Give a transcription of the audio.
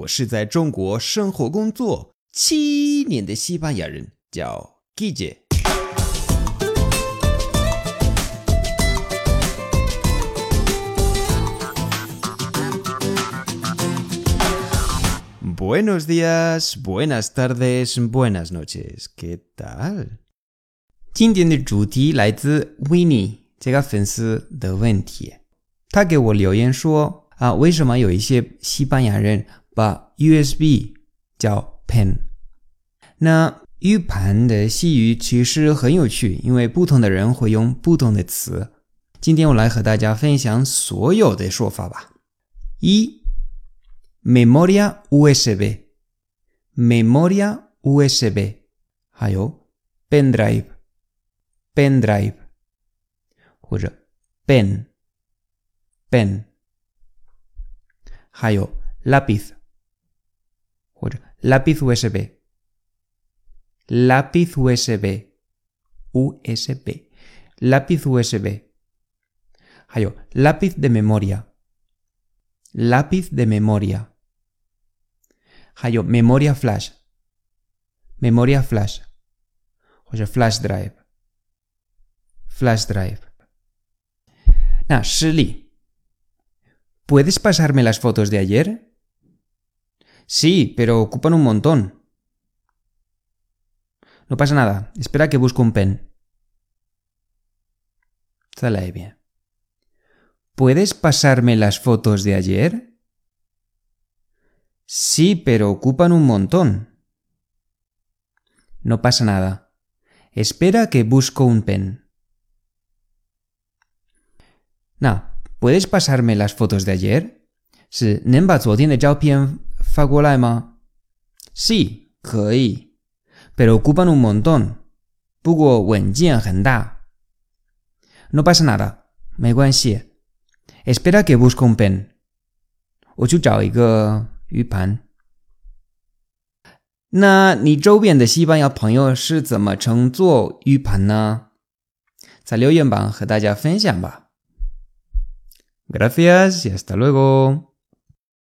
我是在中国生活工作七年的西班牙人，叫 Guille。Buenos días, buenas tardes, buenas noches. ¿Qué tal? 今天的主题来自 Winnie 这个粉丝的问题。他给我留言说啊，为什么有一些西班牙人把 USB 叫 pen？那 U 盘的西语其实很有趣，因为不同的人会用不同的词。今天我来和大家分享所有的说法吧。一，memoria USB，memoria USB，还有 pen drive，pen drive，或者 pen，pen。还有 lápiz lápiz USB. Lápiz USB. USB. Lápiz USB. Hayo, lápiz de memoria. Lápiz de memoria. Hayo, memoria flash. Memoria flash. O flash drive. Flash drive. Nah, Shirley. ¿Puedes pasarme las fotos de ayer? Sí, pero ocupan un montón. No pasa nada, espera que busco un pen. Bien. ¿Puedes pasarme las fotos de ayer? Sí, pero ocupan un montón. No pasa nada. Espera que busco un pen. No, ¿Puedes pasarme las fotos de ayer? Sí, pero ocupan un montón. 不过文件很大 No pasa nada, 没关系 Espera que busco un pen. 我去找一个鱼盘。那你周边的西班牙朋友是怎么乘坐鱼盘呢？在留言板和大家分享吧 Gracias y hasta luego.